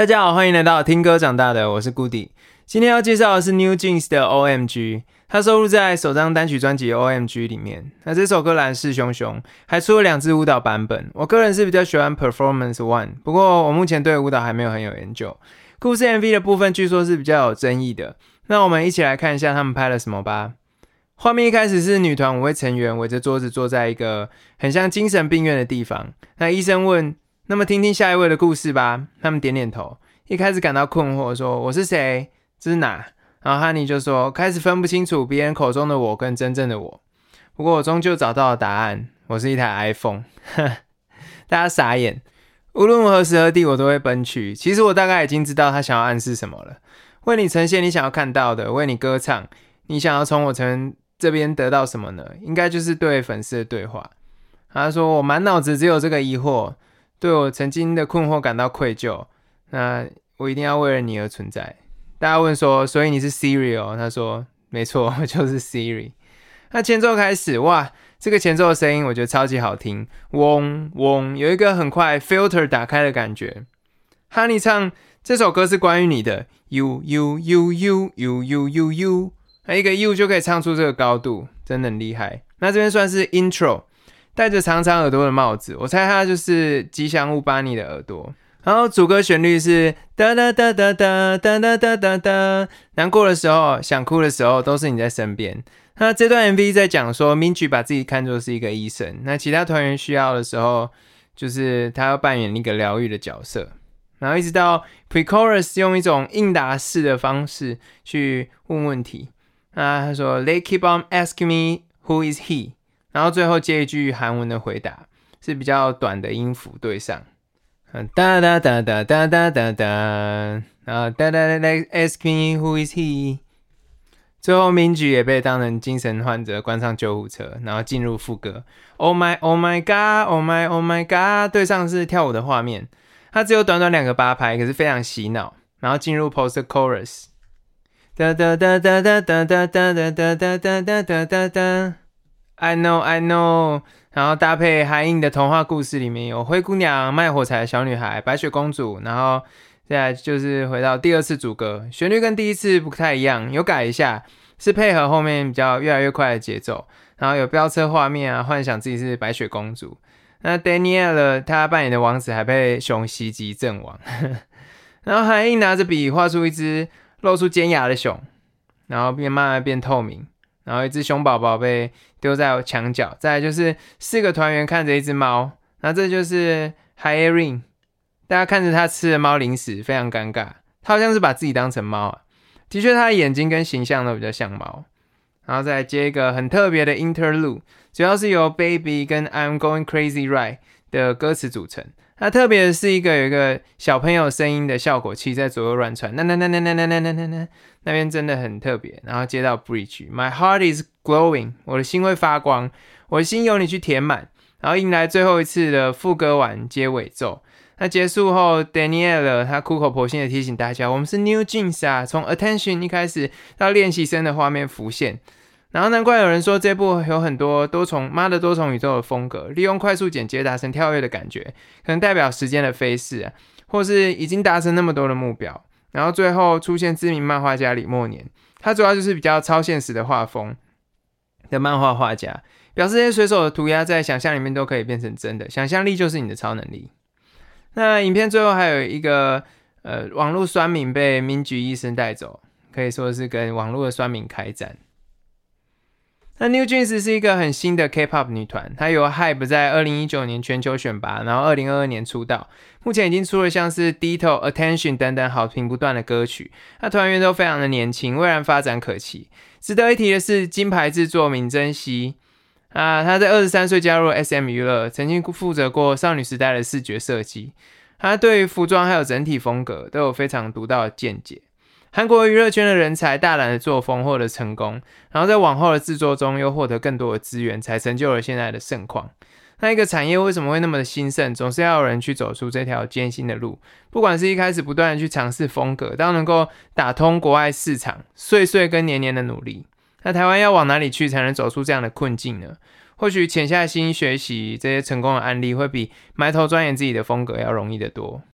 大家好，欢迎来到听歌长大的，我是 Goody。今天要介绍的是 New Jeans 的 OMG，它收录在首张单曲专辑 OMG 里面。那这首歌来势汹汹，还出了两支舞蹈版本。我个人是比较喜欢 Performance One，不过我目前对舞蹈还没有很有研究。故事 MV 的部分据说是比较有争议的。那我们一起来看一下他们拍了什么吧。画面一开始是女团五位成员围着桌子坐在一个很像精神病院的地方。那医生问。那么听听下一位的故事吧。他们点点头，一开始感到困惑，说：“我是谁？这是哪？”然后哈尼就说：“开始分不清楚别人口中的我跟真正的我。不过我终究找到了答案，我是一台 iPhone。”大家傻眼。无论何时何地，我都会奔去。其实我大概已经知道他想要暗示什么了。为你呈现你想要看到的，为你歌唱，你想要从我这这边得到什么呢？应该就是对粉丝的对话。他说：“我满脑子只有这个疑惑。”对我曾经的困惑感到愧疚，那我一定要为了你而存在。大家问说，所以你是 Siri 哦？他说，没错，我就是 Siri。那前奏开始，哇，这个前奏的声音我觉得超级好听，嗡嗡，有一个很快 filter 打开的感觉。哈尼唱这首歌是关于你的，you you you you you you you you，那一个 you 就可以唱出这个高度，真的很厉害。那这边算是 intro。戴着长长耳朵的帽子，我猜他就是吉祥物巴尼的耳朵。然后主歌旋律是哒哒哒哒哒哒哒哒哒哒。难过的时候、想哭的时候，都是你在身边。那这段 MV 在讲说，Minji 把自己看作是一个医生，那其他团员需要的时候，就是他要扮演一个疗愈的角色。然后一直到 precorus 用一种应答式的方式去问问题。那他说：“They keep on asking me who is he。”然后最后接一句韩文的回答，是比较短的音符对上，嗯哒哒哒哒哒哒哒哒，然后哒哒哒哒，Ask me who is he。最后民举也被当成精神患者关上救护车，然后进入副歌。Oh my oh my god oh my oh my god，对上是跳舞的画面，它只有短短两个八拍，可是非常洗脑。然后进入 post chorus，哒哒哒哒哒哒哒哒哒哒哒哒哒哒哒。I know, I know。然后搭配韩映的童话故事，里面有灰姑娘、卖火柴的小女孩、白雪公主。然后现在就是回到第二次主歌，旋律跟第一次不太一样，有改一下，是配合后面比较越来越快的节奏。然后有飙车画面啊，幻想自己是白雪公主。那 Daniel 他扮演的王子还被熊袭击阵亡。然后韩映拿着笔画出一只露出尖牙的熊，然后变慢慢变透明。然后一只熊宝宝被丢在墙角，再就是四个团员看着一只猫，那这就是 h i r i n 大家看着他吃的猫零食，非常尴尬。他好像是把自己当成猫啊，的确他的眼睛跟形象都比较像猫。然后再接一个很特别的 interlude，主要是由 Baby 跟 I'm Going Crazy Right 的歌词组成。它特别是一个有一个小朋友声音的效果器在左右乱窜，那那那那那那那那那那那边真的很特别。然后接到 Bridge，My heart is glowing，我的心会发光，我的心由你去填满。然后迎来最后一次的副歌完接尾奏。那结束后，Danielle 他苦口婆心的提醒大家，我们是 New Jeans 啊，从 Attention 一开始到练习生的画面浮现。然后难怪有人说这部有很多多重妈的多重宇宙的风格，利用快速剪接达成跳跃的感觉，可能代表时间的飞逝啊，或是已经达成那么多的目标。然后最后出现知名漫画家李默年，他主要就是比较超现实的画风的漫画画家，表示这些随手的涂鸦在想象里面都可以变成真的，想象力就是你的超能力。那影片最后还有一个呃网络酸民被民局医生带走，可以说是跟网络的酸民开战。那 New Jeans 是一个很新的 K-pop 女团，她由 Hype 在二零一九年全球选拔，然后二零二二年出道，目前已经出了像是 Detail、Attention 等等好评不断的歌曲。那团员都非常的年轻，未来发展可期。值得一提的是，金牌制作闵珍熙啊，她在二十三岁加入 SM 娱乐，曾经负责过少女时代的视觉设计，她对于服装还有整体风格都有非常独到的见解。韩国娱乐圈的人才大胆的作风获得成功，然后在往后的制作中又获得更多的资源，才成就了现在的盛况。那一个产业为什么会那么的兴盛？总是要有人去走出这条艰辛的路。不管是一开始不断的去尝试风格，到能够打通国外市场，岁岁跟年年的努力，那台湾要往哪里去才能走出这样的困境呢？或许潜下心学习这些成功的案例，会比埋头钻研自己的风格要容易得多。